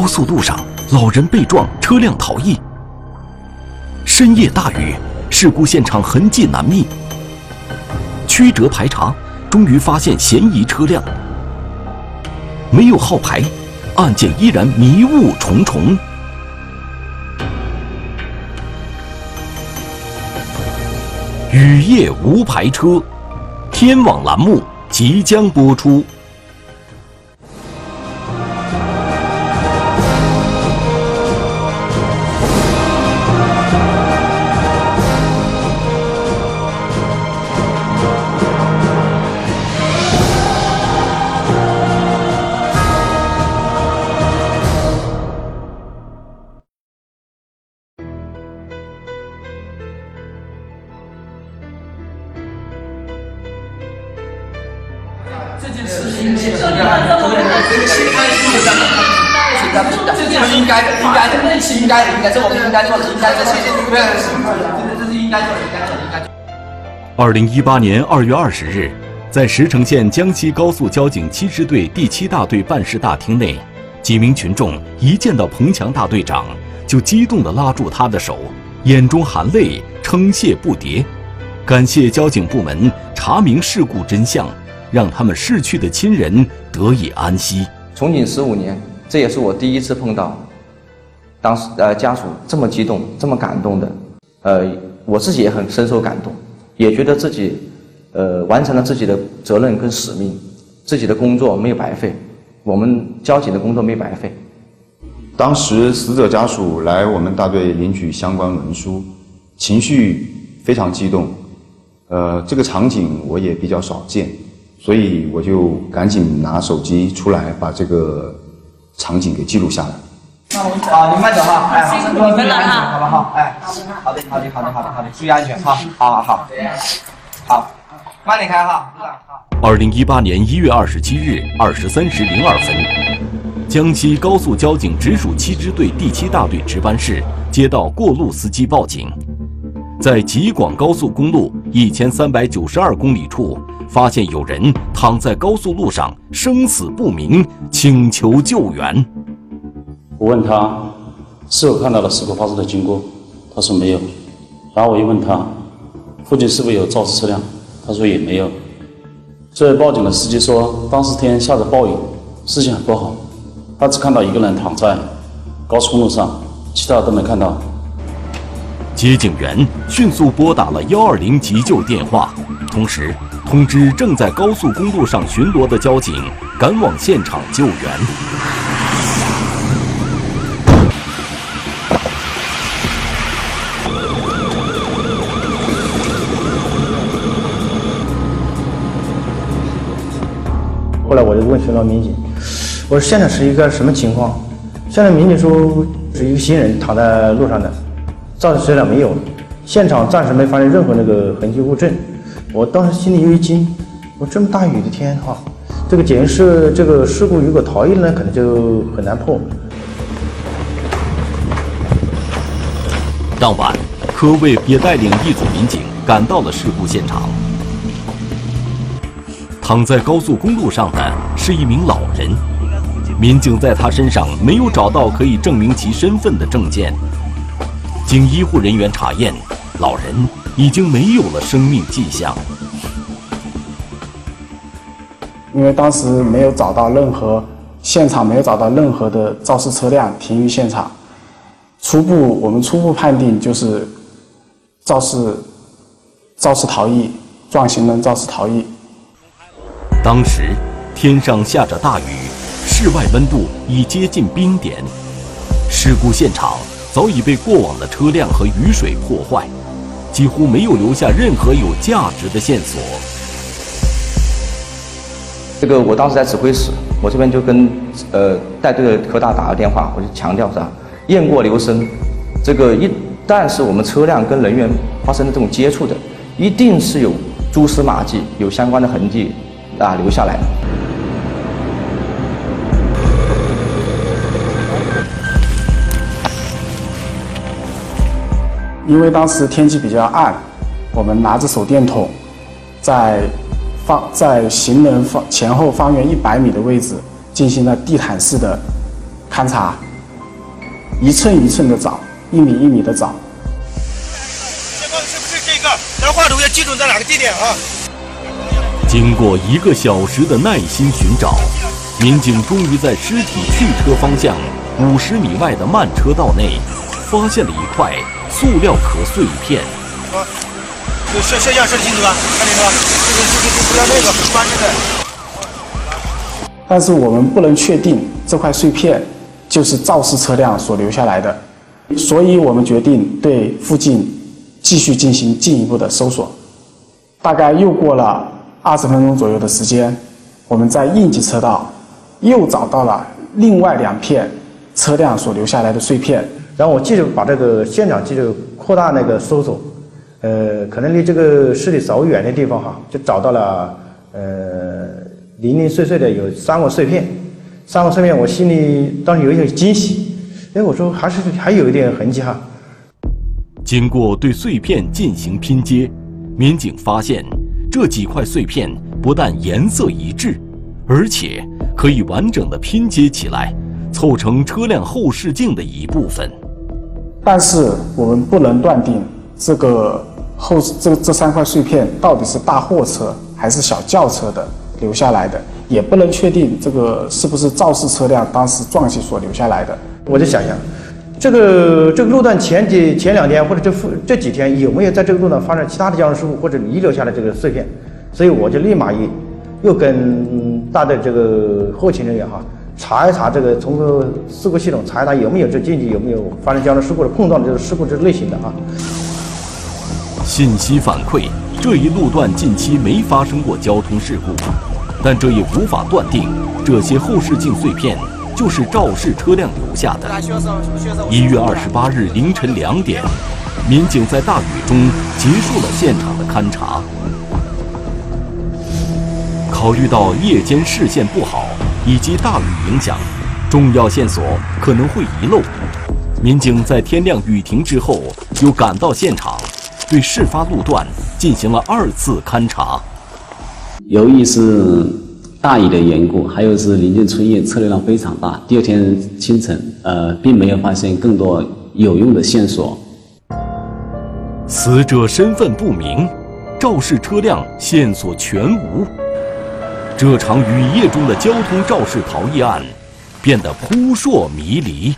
高速路上，老人被撞，车辆逃逸。深夜大雨，事故现场痕迹难觅。曲折排查，终于发现嫌疑车辆，没有号牌，案件依然迷雾重重。雨夜无牌车，天网栏目即将播出。这个心态是这样的，这是应该的，应该的，是应该的，应该，这我们应该做的，应该的，谢谢各位的辛苦，这这是应该做的，应该做的，二零一八年二月二十日，在石城县江西高速交警七支队第七大队办事大厅内，几名群众一见到彭强大队长，就激动地拉住他的手，眼中含泪，称谢不迭，感谢交警部门查明事故真相。让他们逝去的亲人得以安息。从警十五年，这也是我第一次碰到，当时呃家属这么激动、这么感动的，呃我自己也很深受感动，也觉得自己呃完成了自己的责任跟使命，自己的工作没有白费，我们交警的工作没白费。当时死者家属来我们大队领取相关文书，情绪非常激动，呃这个场景我也比较少见。所以我就赶紧拿手机出来，把这个场景给记录下来。那我们啊，你慢走哈，哎，好，注意安全，好不好？哎，好的，好的，好的，好的，好的，注意安全哈，好好好，好，慢点开哈，二零一八年一月二十七日二十三时零二分，江西高速交警直属七支队第七大队值班室接到过路司机报警，在吉广高速公路一千三百九十二公里处。发现有人躺在高速路上，生死不明，请求救援。我问他是否看到了事故发生的经过，他说没有。然后我又问他附近是否有肇事车辆，他说也没有。这位报警的司机说，当时天下着暴雨，视线很不好，他只看到一个人躺在高速公路上，其他都没看到。接警员迅速拨打了幺二零急救电话，同时。通知正在高速公路上巡逻的交警赶往现场救援。后来我就问巡逻民警：“我说现在是一个什么情况？”现在民警说是一个行人躺在路上的，肇事车辆没有，现场暂时没发现任何那个痕迹物证。我当时心里又一惊，我这么大雨的天哈，这个检验室这个事故如果逃逸了，可能就很难破。当晚，柯卫也带领一组民警赶到了事故现场。躺在高速公路上的是一名老人，民警在他身上没有找到可以证明其身份的证件。经医护人员查验，老人。已经没有了生命迹象，因为当时没有找到任何现场，没有找到任何的肇事车辆停于现场。初步，我们初步判定就是肇事肇事逃逸，撞行人肇事逃逸。当时天上下着大雨，室外温度已接近冰点，事故现场早已被过往的车辆和雨水破坏。几乎没有留下任何有价值的线索。这个我当时在指挥室，我这边就跟呃带队的科大打了电话，我就强调是吧，雁过留声。这个一旦是我们车辆跟人员发生的这种接触的，一定是有蛛丝马迹、有相关的痕迹啊留下来。因为当时天气比较暗，我们拿着手电筒，在方在行人方前后方圆一百米的位置进行了地毯式的勘查。一寸一寸的找，一米一米的找。这光是不是这个？咱画图要记住在哪个地点啊？经过一个小时的耐心寻找，民警终于在尸体去车方向五十米外的慢车道内，发现了一块塑料壳碎片。啊，摄摄像摄清楚吧？看清楚吧？这个这个这不要那个很关键的。但是我们不能确定这块碎片就是肇事车辆所留下来的，所以我们决定对附近继续进行进一步的搜索。大概又过了二十分钟左右的时间，我们在应急车道又找到了另外两片车辆所留下来的碎片。然后我继续把这个现场继续扩大那个搜索，呃，可能离这个尸体稍微远的地方哈，就找到了呃零零碎碎的有三个碎片，三个碎片我心里当时有一些惊喜，哎，我说还是还有一点痕迹哈。经过对碎片进行拼接，民警发现这几块碎片不但颜色一致，而且可以完整的拼接起来，凑成车辆后视镜的一部分。但是我们不能断定这个后这这三块碎片到底是大货车还是小轿车的留下来的，也不能确定这个是不是肇事车辆当时撞击所留下来的。我就想想，这个这个路段前几前两天或者这附这几天有没有在这个路段发生其他的交通事故或者遗留下来这个碎片，所以我就立马一又跟大队这个后勤人员哈查一查这个从这个事故系统查一查有没有这近期有没有发生交通事故的碰撞的这个事故这类型的啊。信息反馈，这一路段近期没发生过交通事故，但这也无法断定这些后视镜碎片就是肇事车辆留下的。一月二十八日凌晨两点，民警在大雨中结束了现场的勘查。考虑到夜间视线不好以及大雨影响，重要线索可能会遗漏。民警在天亮雨停之后，又赶到现场，对事发路段进行了二次勘查。由于是大雨的缘故，还有是临近春夜，车流量非常大。第二天清晨，呃，并没有发现更多有用的线索。死者身份不明，肇事车辆线索全无。这场雨夜中的交通肇事逃逸案变得扑朔迷离。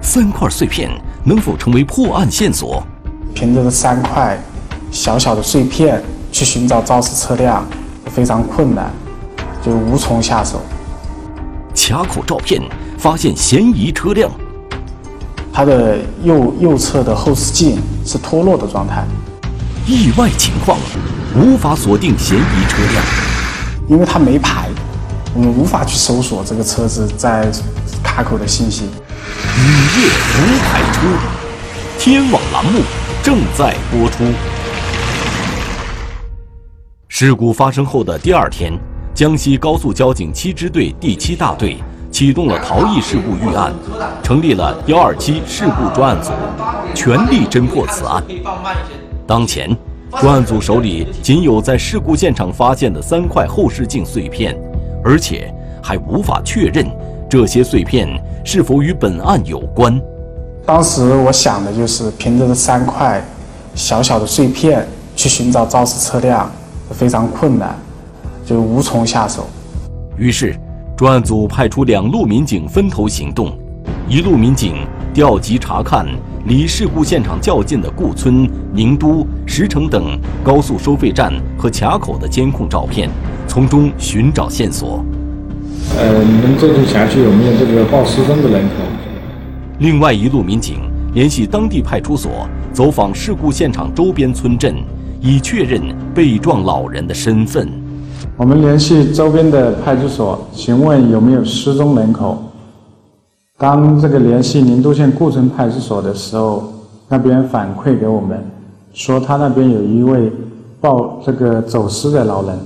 三块碎片能否成为破案线索？凭着这三块小小的碎片去寻找肇事车辆非常困难，就无从下手。卡口照片发现嫌疑车辆，它的右右侧的后视镜是脱落的状态。意外情况，无法锁定嫌疑车辆，因为它没牌，我们无法去搜索这个车子在卡口的信息。雨夜无牌车，天网栏目正在播出。事故发生后的第二天，江西高速交警七支队第七大队启动了逃逸事故预案，成立了幺二七事故专案组，全力侦破此案。当前，专案组手里仅有在事故现场发现的三块后视镜碎片，而且还无法确认这些碎片是否与本案有关。当时我想的就是凭着这三块小小的碎片去寻找肇事车辆，非常困难，就无从下手。于是，专案组派出两路民警分头行动，一路民警调集查看离事故现场较近的顾村、宁都、石城等高速收费站和卡口的监控照片，从中寻找线索。呃，你们这处辖区有没有这个报失踪的人口？另外一路民警联系当地派出所，走访事故现场周边村镇，以确认被撞老人的身份。我们联系周边的派出所，询问有没有失踪人口。当这个联系宁都县顾村派出所的时候，那边反馈给我们说，他那边有一位报这个走失的老人。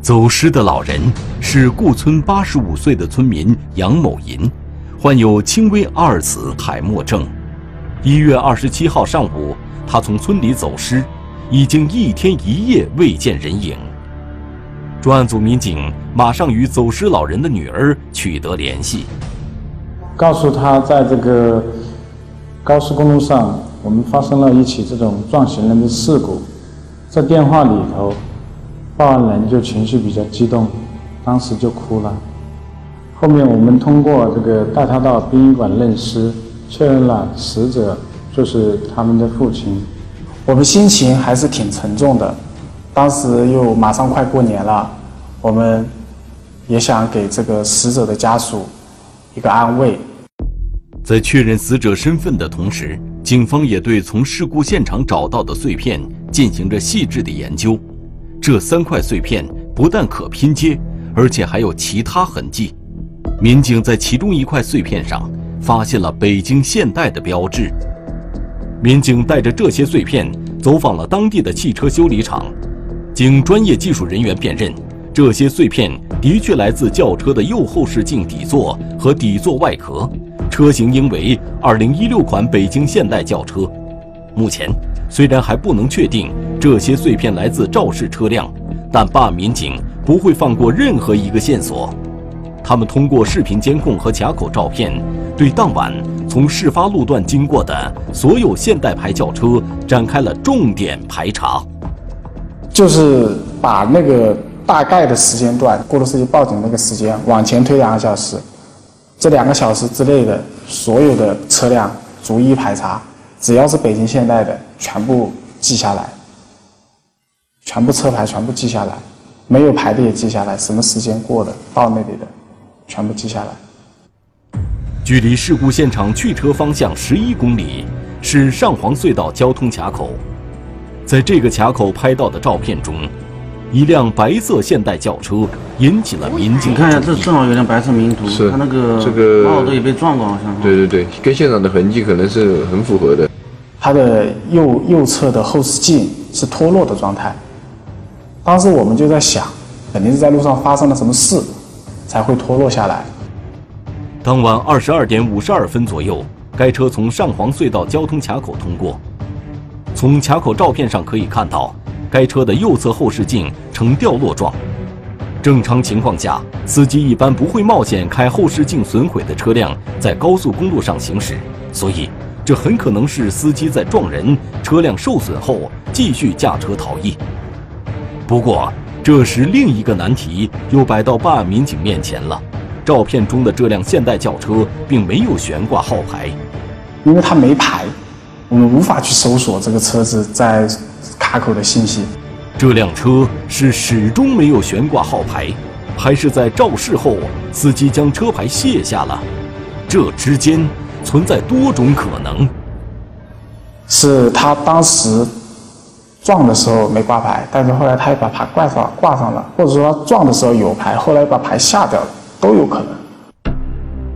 走失的老人是顾村八十五岁的村民杨某银，患有轻微阿尔茨海默症。一月二十七号上午，他从村里走失，已经一天一夜未见人影。专案组民警马上与走失老人的女儿取得联系。告诉他在这个高速公路上我们发生了一起这种撞行人的事故，在电话里头，报案人就情绪比较激动，当时就哭了。后面我们通过这个带他到殡仪馆认尸，确认了死者就是他们的父亲。我们心情还是挺沉重的，当时又马上快过年了，我们也想给这个死者的家属一个安慰。在确认死者身份的同时，警方也对从事故现场找到的碎片进行着细致的研究。这三块碎片不但可拼接，而且还有其他痕迹。民警在其中一块碎片上发现了北京现代的标志。民警带着这些碎片走访了当地的汽车修理厂，经专业技术人员辨认，这些碎片的确来自轿车的右后视镜底座和底座外壳。车型应为2016款北京现代轿车。目前，虽然还不能确定这些碎片来自肇事车辆，但办案民警不会放过任何一个线索。他们通过视频监控和卡口照片，对当晚从事发路段经过的所有现代牌轿车展开了重点排查。就是把那个大概的时间段，过了司机报警那个时间往前推两个小时。这两个小时之内的所有的车辆逐一排查，只要是北京现代的，全部记下来，全部车牌全部记下来，没有牌的也记下来，什么时间过的，到那里的，全部记下来。距离事故现场去车方向十一公里是上黄隧道交通卡口，在这个卡口拍到的照片中。一辆白色现代轿车引起了民警。你看一下，这正好有辆白色名图，是它那个这个帽子也被撞过，好像。对对对，跟现场的痕迹可能是很符合的。它的右右侧的后视镜是脱落的状态。当时我们就在想，肯定是在路上发生了什么事，才会脱落下来。当晚二十二点五十二分左右，该车从上黄隧道交通卡口通过。从卡口照片上可以看到。该车的右侧后视镜呈掉落状。正常情况下，司机一般不会冒险开后视镜损毁的车辆在高速公路上行驶，所以这很可能是司机在撞人、车辆受损后继续驾车逃逸。不过，这时另一个难题又摆到办案民警面前了：照片中的这辆现代轿车并没有悬挂号牌，因为它没牌，我们无法去搜索这个车子在。卡口的信息，这辆车是始终没有悬挂号牌，还是在肇事后司机将车牌卸下了？这之间存在多种可能。是他当时撞的时候没挂牌，但是后来他又把牌挂上挂上了，或者说他撞的时候有牌，后来把牌下掉了，都有可能。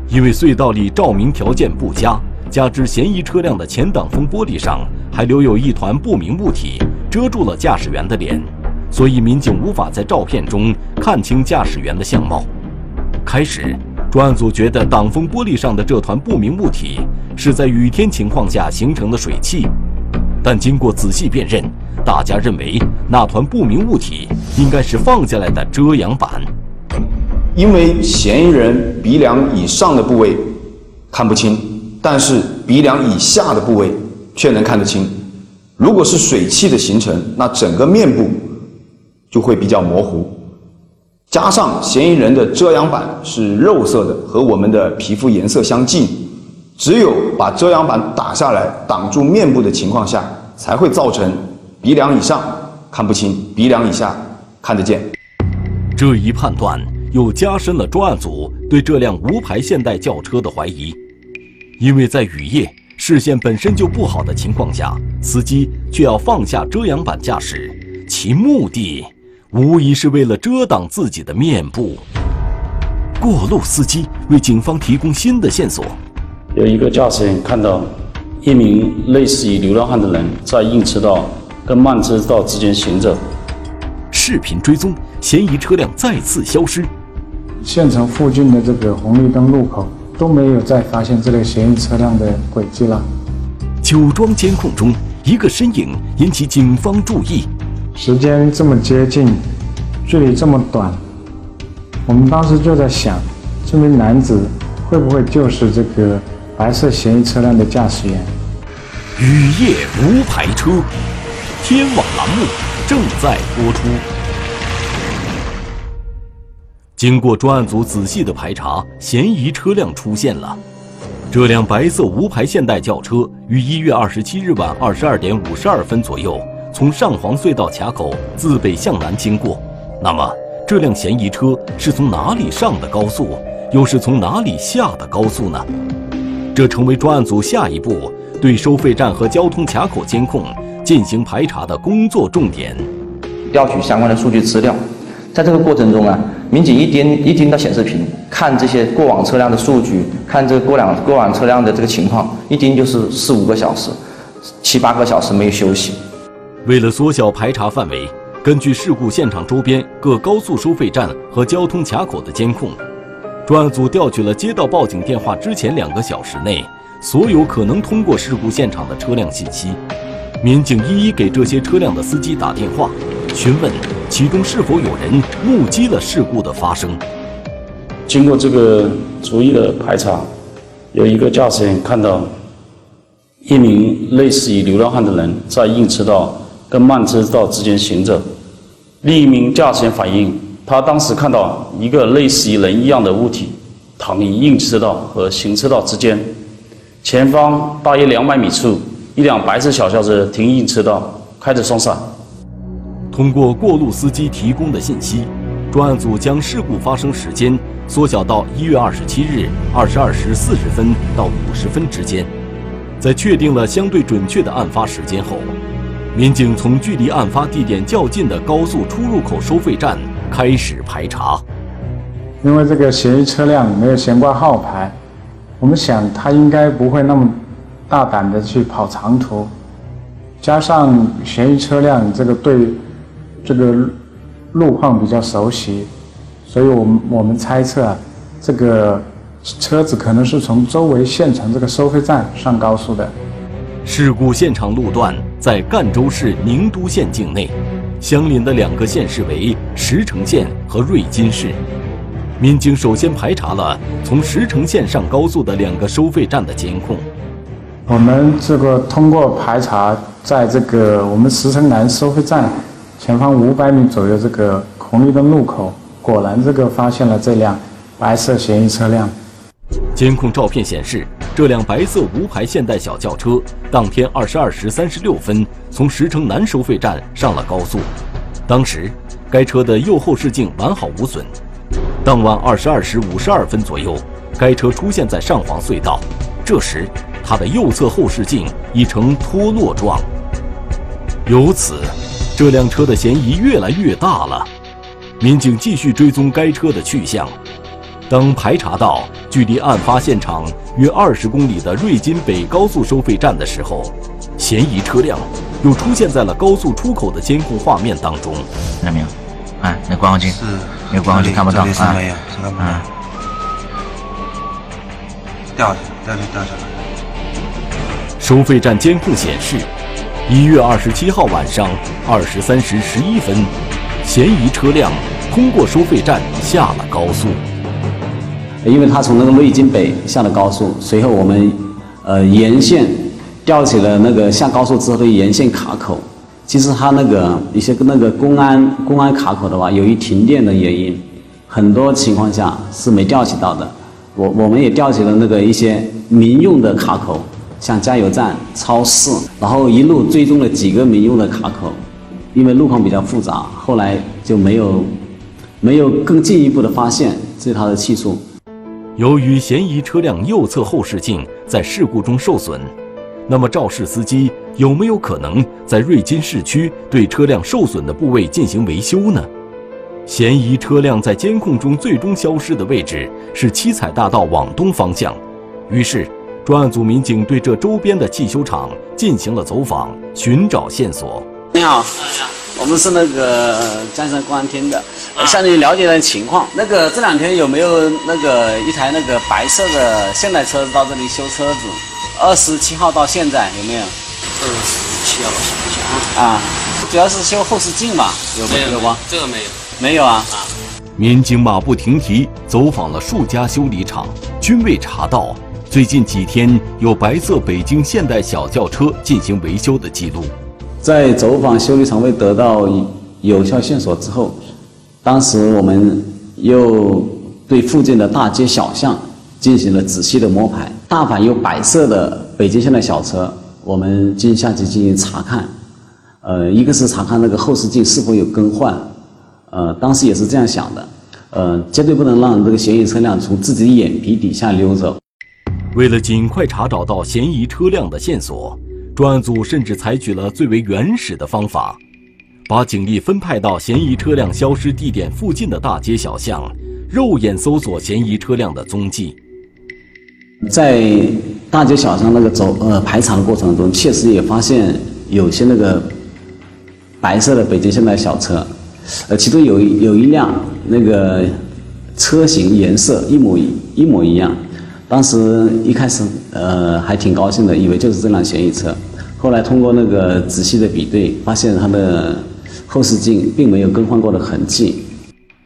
因为隧道里照明条件不佳，加之嫌疑车辆的前挡风玻璃上还留有一团不明物体。遮住了驾驶员的脸，所以民警无法在照片中看清驾驶员的相貌。开始，专案组觉得挡风玻璃上的这团不明物体是在雨天情况下形成的水汽，但经过仔细辨认，大家认为那团不明物体应该是放下来的遮阳板。因为嫌疑人鼻梁以上的部位看不清，但是鼻梁以下的部位却能看得清。如果是水汽的形成，那整个面部就会比较模糊。加上嫌疑人的遮阳板是肉色的，和我们的皮肤颜色相近，只有把遮阳板打下来挡住面部的情况下，才会造成鼻梁以上看不清，鼻梁以下看得见。这一判断又加深了专案组对这辆无牌现代轿车的怀疑，因为在雨夜。视线本身就不好的情况下，司机却要放下遮阳板驾驶，其目的无疑是为了遮挡自己的面部。过路司机为警方提供新的线索：有一个驾驶员看到一名类似于流浪汉的人在硬车道跟慢车道之间行走。视频追踪，嫌疑车辆再次消失。县城附近的这个红绿灯路口。都没有再发现这类嫌疑车辆的轨迹了。酒庄监控中，一个身影引起警方注意。时间这么接近，距离这么短，我们当时就在想，这名男子会不会就是这个白色嫌疑车辆的驾驶员？雨夜无牌车，天网栏目正在播出。经过专案组仔细的排查，嫌疑车辆出现了。这辆白色无牌现代轿车于一月二十七日晚二十二点五十二分左右从上黄隧道卡口自北向南经过。那么，这辆嫌疑车是从哪里上的高速，又是从哪里下的高速呢？这成为专案组下一步对收费站和交通卡口监控进行排查的工作重点。调取相关的数据资料，在这个过程中啊。民警一盯一盯到显示屏，看这些过往车辆的数据，看这个过两过往车辆的这个情况，一盯就是四五个小时，七八个小时没有休息。为了缩小排查范围，根据事故现场周边各高速收费站和交通卡口的监控，专案组调取了接到报警电话之前两个小时内所有可能通过事故现场的车辆信息。民警一一给这些车辆的司机打电话，询问其中是否有人目击了事故的发生。经过这个逐一的排查，有一个驾驶员看到一名类似于流浪汉的人在硬车道跟慢车道之间行走。另一名驾驶员反映，他当时看到一个类似于人一样的物体躺于硬车道和行车道之间，前方大约两百米处。一辆白色小轿车停硬车道，开着双闪。通过过路司机提供的信息，专案组将事故发生时间缩小到一月二十七日二十二时四十分到五十分之间。在确定了相对准确的案发时间后，民警从距离案发地点较近的高速出入口收费站开始排查。因为这个嫌疑车辆没有悬挂号牌，我们想他应该不会那么。大胆的去跑长途，加上嫌疑车辆这个对这个路况比较熟悉，所以我们我们猜测啊，这个车子可能是从周围县城这个收费站上高速的。事故现场路段在赣州市宁都县境内，相邻的两个县市为石城县和瑞金市。民警首先排查了从石城县上高速的两个收费站的监控。我们这个通过排查，在这个我们石城南收费站前方五百米左右这个红绿灯路口，果然这个发现了这辆白色嫌疑车辆。监控照片显示，这辆白色无牌现代小轿车当天二十二时三十六分从石城南收费站上了高速，当时该车的右后视镜完好无损。当晚二十二时五十二分左右，该车出现在上黄隧道，这时。它的右侧后视镜已呈脱落状，由此，这辆车的嫌疑越来越大了。民警继续追踪该车的去向，当排查到距离案发现场约二十公里的瑞金北高速收费站的时候，嫌疑车辆又出现在了高速出口的监控画面当中。看到没有？哎，那观光镜，没有观光镜看不到啊。嗯。掉下来，掉下来，掉下来。收费站监控显示，一月二十七号晚上二十三时十一分，嫌疑车辆通过收费站下了高速。因为他从那个瑞金北下了高速，随后我们呃沿线调取了那个下高速之后的沿线卡口。其实他那个一些那个公安公安卡口的话，由于停电的原因，很多情况下是没调取到的。我我们也调取了那个一些民用的卡口。像加油站、超市，然后一路追踪了几个民用的卡口，因为路况比较复杂，后来就没有没有更进一步的发现这它的去处。由于嫌疑车辆右侧后视镜在事故中受损，那么肇事司机有没有可能在瑞金市区对车辆受损的部位进行维修呢？嫌疑车辆在监控中最终消失的位置是七彩大道往东方向，于是。专案组民警对这周边的汽修厂进行了走访，寻找线索。你好，我们是那个江山公安厅的，向你了解点情况。那个这两天有没有那个一台那个白色的现代车到这里修车子？二十七号到现在有没有？二十七号到现在啊，主要是修后视镜吧？有没有吗？这个没有，没有啊。民警马不停蹄走访了数家修理厂。均未查到最近几天有白色北京现代小轿车进行维修的记录。在走访修理厂未得到有效线索之后，当时我们又对附近的大街小巷进行了仔细的摸排。大凡有白色的北京现代小车，我们进下级进行查看。呃，一个是查看那个后视镜是否有更换，呃，当时也是这样想的，呃，绝对不能让这个嫌疑车辆从自己眼皮底下溜走。为了尽快查找到嫌疑车辆的线索，专案组甚至采取了最为原始的方法，把警力分派到嫌疑车辆消失地点附近的大街小巷，肉眼搜索嫌疑车辆的踪迹。在大街小巷那个走呃排查的过程中，确实也发现有些那个。白色的北京现代小车，呃，其中有有一辆那个车型颜色一模一一模一样。当时一开始呃还挺高兴的，以为就是这辆嫌疑车。后来通过那个仔细的比对，发现它的后视镜并没有更换过的痕迹。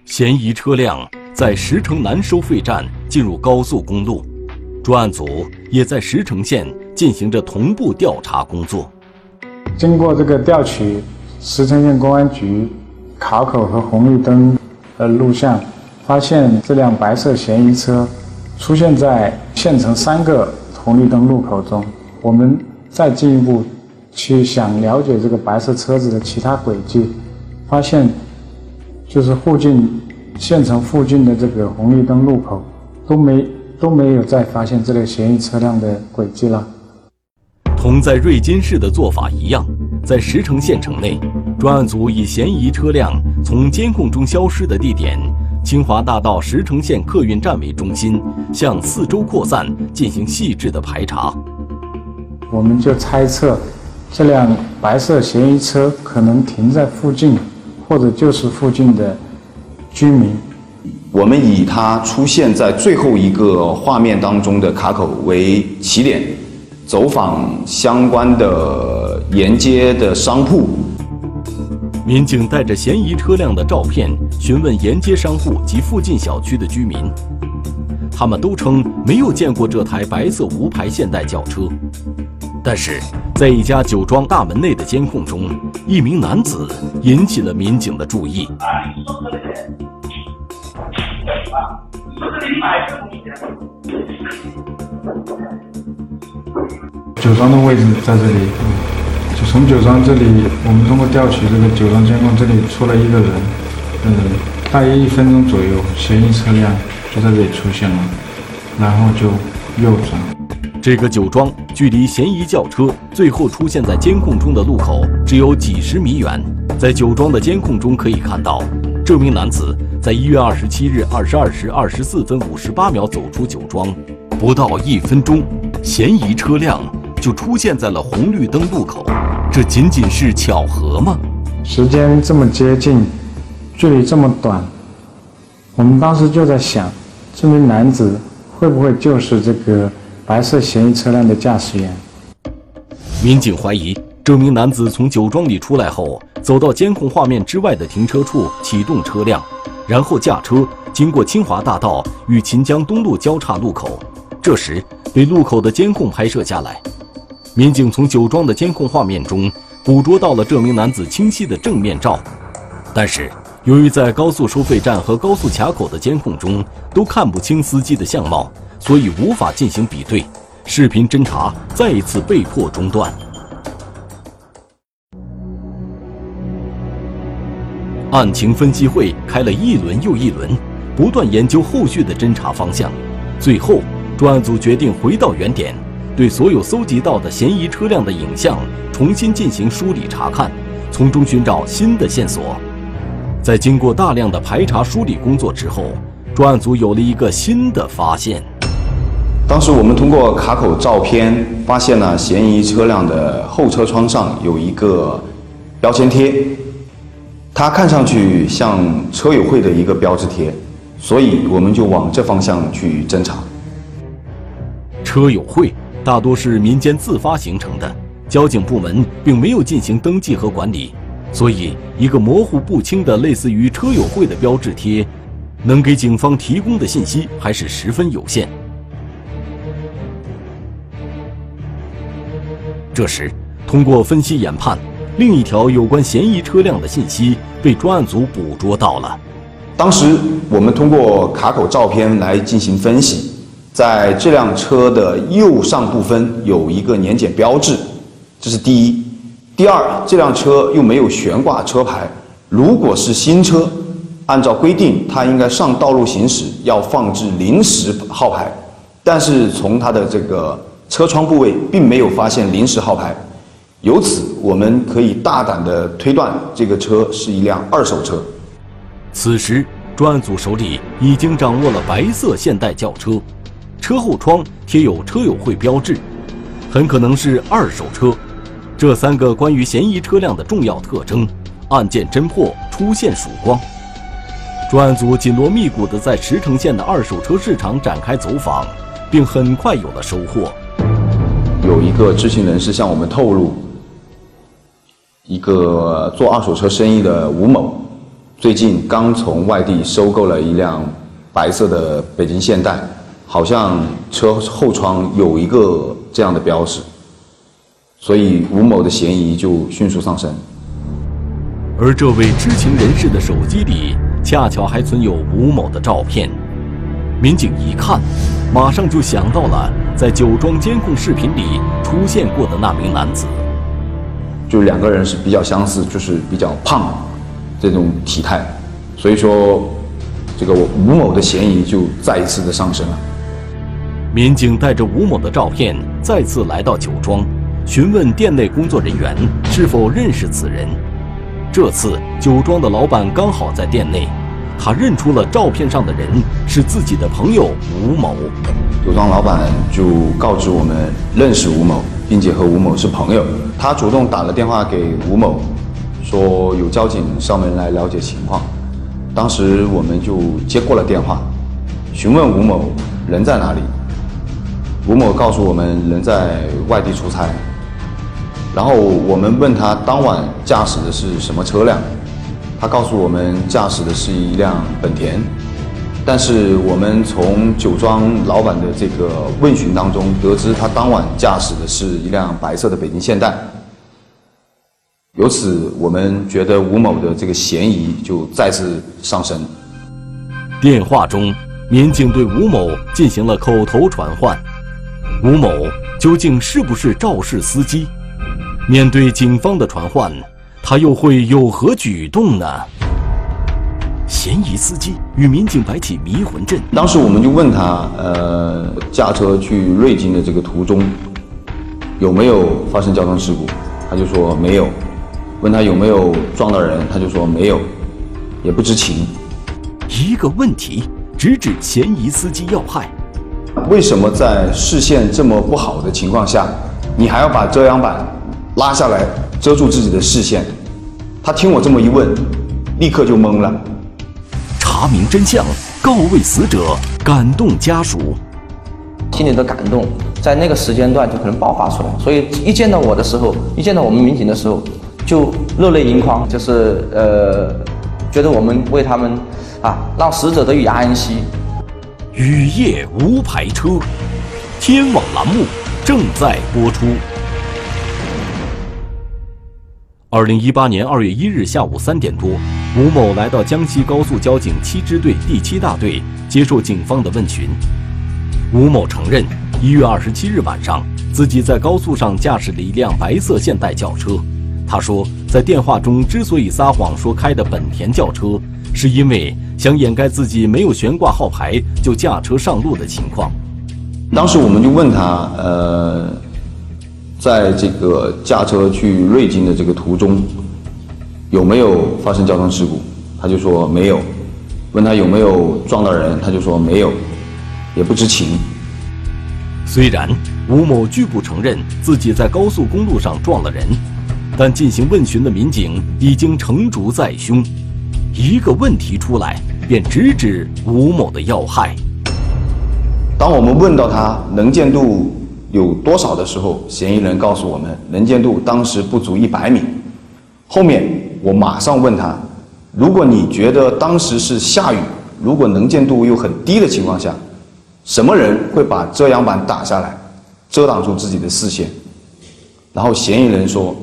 嫌疑车辆在石城南收费站进入高速公路，专案组也在石城县进行着同步调查工作。经过这个调取。石城县公安局卡口和红绿灯的录像，发现这辆白色嫌疑车出现在县城三个红绿灯路口中。我们再进一步去想了解这个白色车子的其他轨迹，发现就是附近县城附近的这个红绿灯路口都没都没有再发现这类嫌疑车辆的轨迹了。同在瑞金市的做法一样。在石城县城内，专案组以嫌疑车辆从监控中消失的地点清华大道石城县客运站为中心，向四周扩散进行细致的排查。我们就猜测，这辆白色嫌疑车可能停在附近，或者就是附近的居民。我们以它出现在最后一个画面当中的卡口为起点。走访相关的沿街的商铺，民警带着嫌疑车辆的照片询问沿街商户及附近小区的居民，他们都称没有见过这台白色无牌现代轿车。但是在一家酒庄大门内的监控中，一名男子引起了民警的注意。酒庄的位置在这里，从酒庄这里，我们通过调取这个酒庄监控，这里出了一个人，嗯，大约一分钟左右，嫌疑车辆就在这里出现了，然后就右转。这个酒庄距离嫌疑轿车最后出现在监控中的路口只有几十米远，在酒庄的监控中可以看到，这名男子在一月二十七日二十二时二十四分五十八秒走出酒庄，不到一分钟，嫌疑车辆。就出现在了红绿灯路口，这仅仅是巧合吗？时间这么接近，距离这么短，我们当时就在想，这名男子会不会就是这个白色嫌疑车辆的驾驶员？民警怀疑，这名男子从酒庄里出来后，走到监控画面之外的停车处启动车辆，然后驾车经过清华大道与秦江东路交叉路口，这时被路口的监控拍摄下来。民警从酒庄的监控画面中捕捉到了这名男子清晰的正面照，但是由于在高速收费站和高速卡口的监控中都看不清司机的相貌，所以无法进行比对，视频侦查再一次被迫中断。案情分析会开了一轮又一轮，不断研究后续的侦查方向，最后专案组决定回到原点。对所有搜集到的嫌疑车辆的影像重新进行梳理查看，从中寻找新的线索。在经过大量的排查梳理工作之后，专案组有了一个新的发现。当时我们通过卡口照片发现了嫌疑车辆的后车窗上有一个标签贴，它看上去像车友会的一个标志贴，所以我们就往这方向去侦查。车友会。大多是民间自发形成的交警部门并没有进行登记和管理所以一个模糊不清的类似于车友会的标志贴能给警方提供的信息还是十分有限。这时通过分析研判另一条有关嫌疑车辆的信息被专案组捕捉到了。当时我们通过卡口照片来进行分析在这辆车的右上部分有一个年检标志，这是第一。第二，这辆车又没有悬挂车牌，如果是新车，按照规定它应该上道路行驶要放置临时号牌，但是从它的这个车窗部位并没有发现临时号牌，由此我们可以大胆的推断这个车是一辆二手车。此时，专案组手里已经掌握了白色现代轿车，车后窗贴有车友会标志，很可能是二手车。这三个关于嫌疑车辆的重要特征，案件侦破出现曙光。专案组紧锣密鼓地在石城县的二手车市场展开走访，并很快有了收获。有一个知情人士向我们透露，一个做二手车生意的吴某，最近刚从外地收购了一辆白色的北京现代，好像车后窗有一个这样的标识。所以吴某的嫌疑就迅速上升，而这位知情人士的手机里恰巧还存有吴某的照片。民警一看，马上就想到了在酒庄监控视频里出现过的那名男子。就两个人是比较相似，就是比较胖，这种体态，所以说这个吴某的嫌疑就再一次的上升了。民警带着吴某的照片再次来到酒庄。询问店内工作人员是否认识此人。这次酒庄的老板刚好在店内，他认出了照片上的人是自己的朋友吴某。酒庄老板就告知我们认识吴某，并且和吴某是朋友。他主动打了电话给吴某，说有交警上门来了解情况。当时我们就接过了电话，询问吴某人在哪里。吴某告诉我们人在外地出差。然后我们问他当晚驾驶的是什么车辆，他告诉我们驾驶的是一辆本田，但是我们从酒庄老板的这个问询当中得知，他当晚驾驶的是一辆白色的北京现代。由此，我们觉得吴某的这个嫌疑就再次上升。电话中，民警对吴某进行了口头传唤，吴某究竟是不是肇事司机？面对警方的传唤，他又会有何举动呢？嫌疑司机与民警摆起迷魂阵。当时我们就问他，呃，驾车去瑞金的这个途中，有没有发生交通事故？他就说没有。问他有没有撞到人？他就说没有，也不知情。一个问题直指嫌疑司机要害：为什么在视线这么不好的情况下，你还要把遮阳板？拉下来遮住自己的视线，他听我这么一问，立刻就懵了。查明真相，告慰死者，感动家属，心里的感动在那个时间段就可能爆发出来。所以一见到我的时候，一见到我们民警的时候，就热泪盈眶，就是呃，觉得我们为他们啊，让死者得以安息。雨夜无牌车，天网栏目正在播出。二零一八年二月一日下午三点多，吴某来到江西高速交警七支队第七大队接受警方的问询。吴某承认，一月二十七日晚上，自己在高速上驾驶了一辆白色现代轿车。他说，在电话中之所以撒谎说开的本田轿车，是因为想掩盖自己没有悬挂号牌就驾车上路的情况。当时我们就问他，呃。在这个驾车去瑞金的这个途中，有没有发生交通事故？他就说没有。问他有没有撞到人？他就说没有，也不知情。虽然吴某拒不承认自己在高速公路上撞了人，但进行问询的民警已经成竹在胸。一个问题出来，便直指吴某的要害。当我们问到他能见度。有多少的时候，嫌疑人告诉我们能见度当时不足一百米。后面我马上问他，如果你觉得当时是下雨，如果能见度又很低的情况下，什么人会把遮阳板打下来，遮挡住自己的视线？然后嫌疑人说，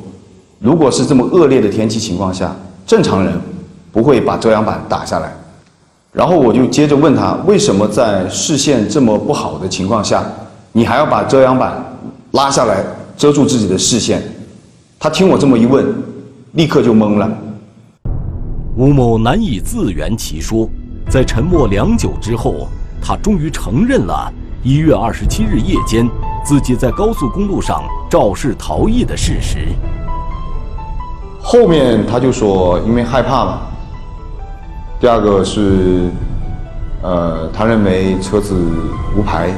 如果是这么恶劣的天气情况下，正常人不会把遮阳板打下来。然后我就接着问他，为什么在视线这么不好的情况下，你还要把遮阳板拉下来遮住自己的视线？他听我这么一问，立刻就懵了。吴某难以自圆其说，在沉默良久之后，他终于承认了一月二十七日夜间自己在高速公路上肇事逃逸的事实。后面他就说，因为害怕嘛。第二个是，呃，他认为车子无牌，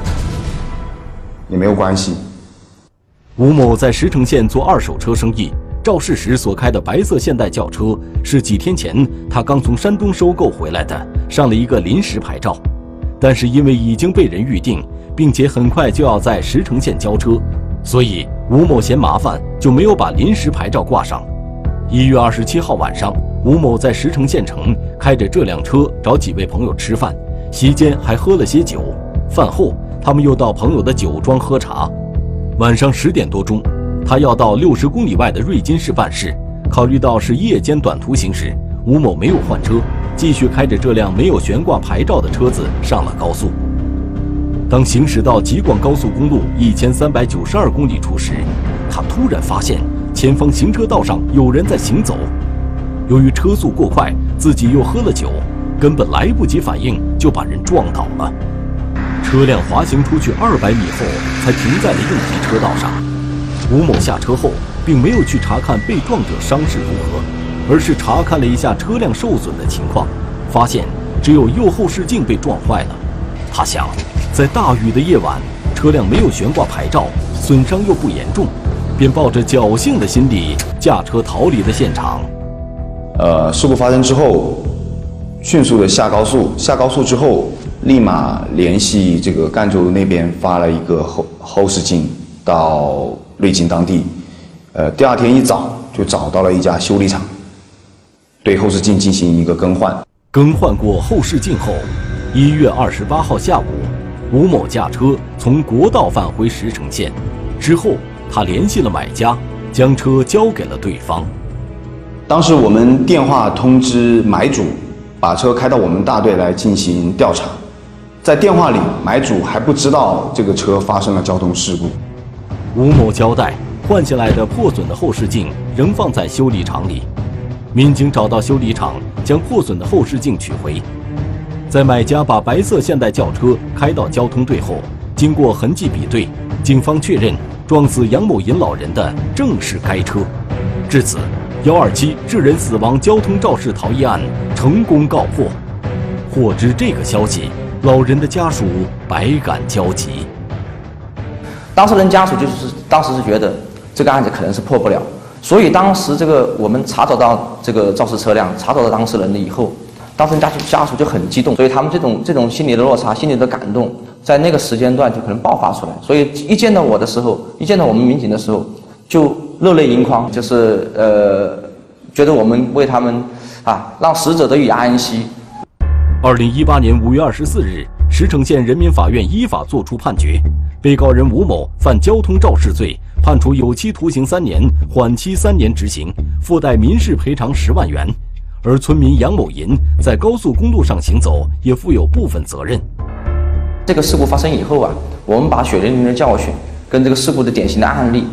也没有关系。吴某在石城县做二手车生意，肇事时所开的白色现代轿车是几天前他刚从山东收购回来的，上了一个临时牌照。但是因为已经被人预定，并且很快就要在石城县交车，所以吴某嫌麻烦，就没有把临时牌照挂上。一月二十七号晚上。吴某在石城县城开着这辆车找几位朋友吃饭，席间还喝了些酒。饭后，他们又到朋友的酒庄喝茶。晚上十点多钟，他要到六十公里外的瑞金市办事。考虑到是夜间短途行驶，吴某没有换车，继续开着这辆没有悬挂牌照的车子上了高速。当行驶到吉广高速公路一千三百九十二公里处时，他突然发现前方行车道上有人在行走。由于车速过快，自己又喝了酒，根本来不及反应，就把人撞倒了。车辆滑行出去二百米后，才停在了应急车道上。吴某下车后，并没有去查看被撞者伤势如何，而是查看了一下车辆受损的情况，发现只有右后视镜被撞坏了。他想，在大雨的夜晚，车辆没有悬挂牌照，损伤又不严重，便抱着侥幸的心理驾车逃离了现场。呃，事故发生之后，迅速的下高速，下高速之后，立马联系这个赣州那边发了一个后后视镜到瑞金当地。呃，第二天一早就找到了一家修理厂，对后视镜进行一个更换。更换过后视镜后，一月二十八号下午，吴某驾车从国道返回石城县，之后他联系了买家，将车交给了对方。当时我们电话通知买主，把车开到我们大队来进行调查。在电话里，买主还不知道这个车发生了交通事故。吴某交代，换下来的破损的后视镜仍放在修理厂里。民警找到修理厂，将破损的后视镜取回。在买家把白色现代轿车开到交通队后，经过痕迹比对，警方确认撞死杨某银老人的正是该车。至此。幺二七致人死亡交通肇事逃逸案成功告破。获知这个消息，老人的家属百感交集。当事人家属就是当时是觉得这个案子可能是破不了，所以当时这个我们查找到这个肇事车辆，查找到当事人了以后，当事人家属家属就很激动，所以他们这种这种心理的落差、心理的感动，在那个时间段就可能爆发出来。所以一见到我的时候，一见到我们民警的时候，就。热泪盈眶，就是呃，觉得我们为他们啊，让死者得以安息。二零一八年五月二十四日，石城县人民法院依法作出判决，被告人吴某犯交通肇事罪，判处有期徒刑三年，缓期三年执行，附带民事赔偿十万元。而村民杨某银在高速公路上行走，也负有部分责任。这个事故发生以后啊，我们把血淋淋的教训跟这个事故的典型的案例。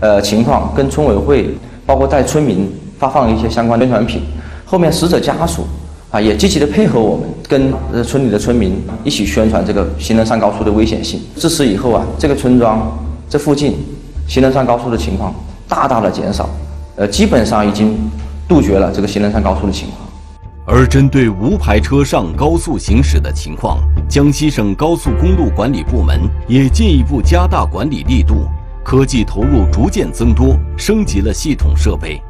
呃，情况跟村委会，包括带村民发放一些相关宣传品。后面死者家属啊，也积极的配合我们，跟呃村里的村民一起宣传这个行人上高速的危险性。自此以后啊，这个村庄这附近行人上高速的情况大大的减少，呃，基本上已经杜绝了这个行人上高速的情况。而针对无牌车上高速行驶的情况，江西省高速公路管理部门也进一步加大管理力度。科技投入逐渐增多，升级了系统设备。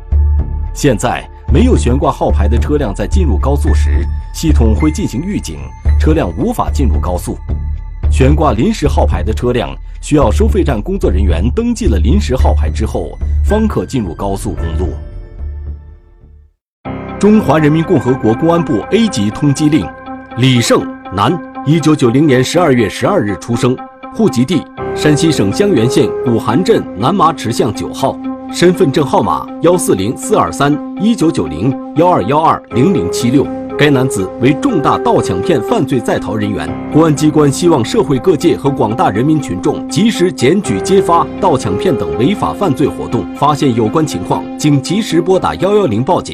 现在，没有悬挂号牌的车辆在进入高速时，系统会进行预警，车辆无法进入高速。悬挂临时号牌的车辆，需要收费站工作人员登记了临时号牌之后，方可进入高速公路。中华人民共和国公安部 A 级通缉令：李胜，男，一九九零年十二月十二日出生。户籍地山西省襄垣县古韩镇南麻池巷九号，身份证号码幺四零四二三一九九零幺二幺二零零七六。该男子为重大盗抢骗犯罪在逃人员，公安机关希望社会各界和广大人民群众及时检举揭发盗抢骗等违法犯罪活动，发现有关情况，请及时拨打幺幺零报警。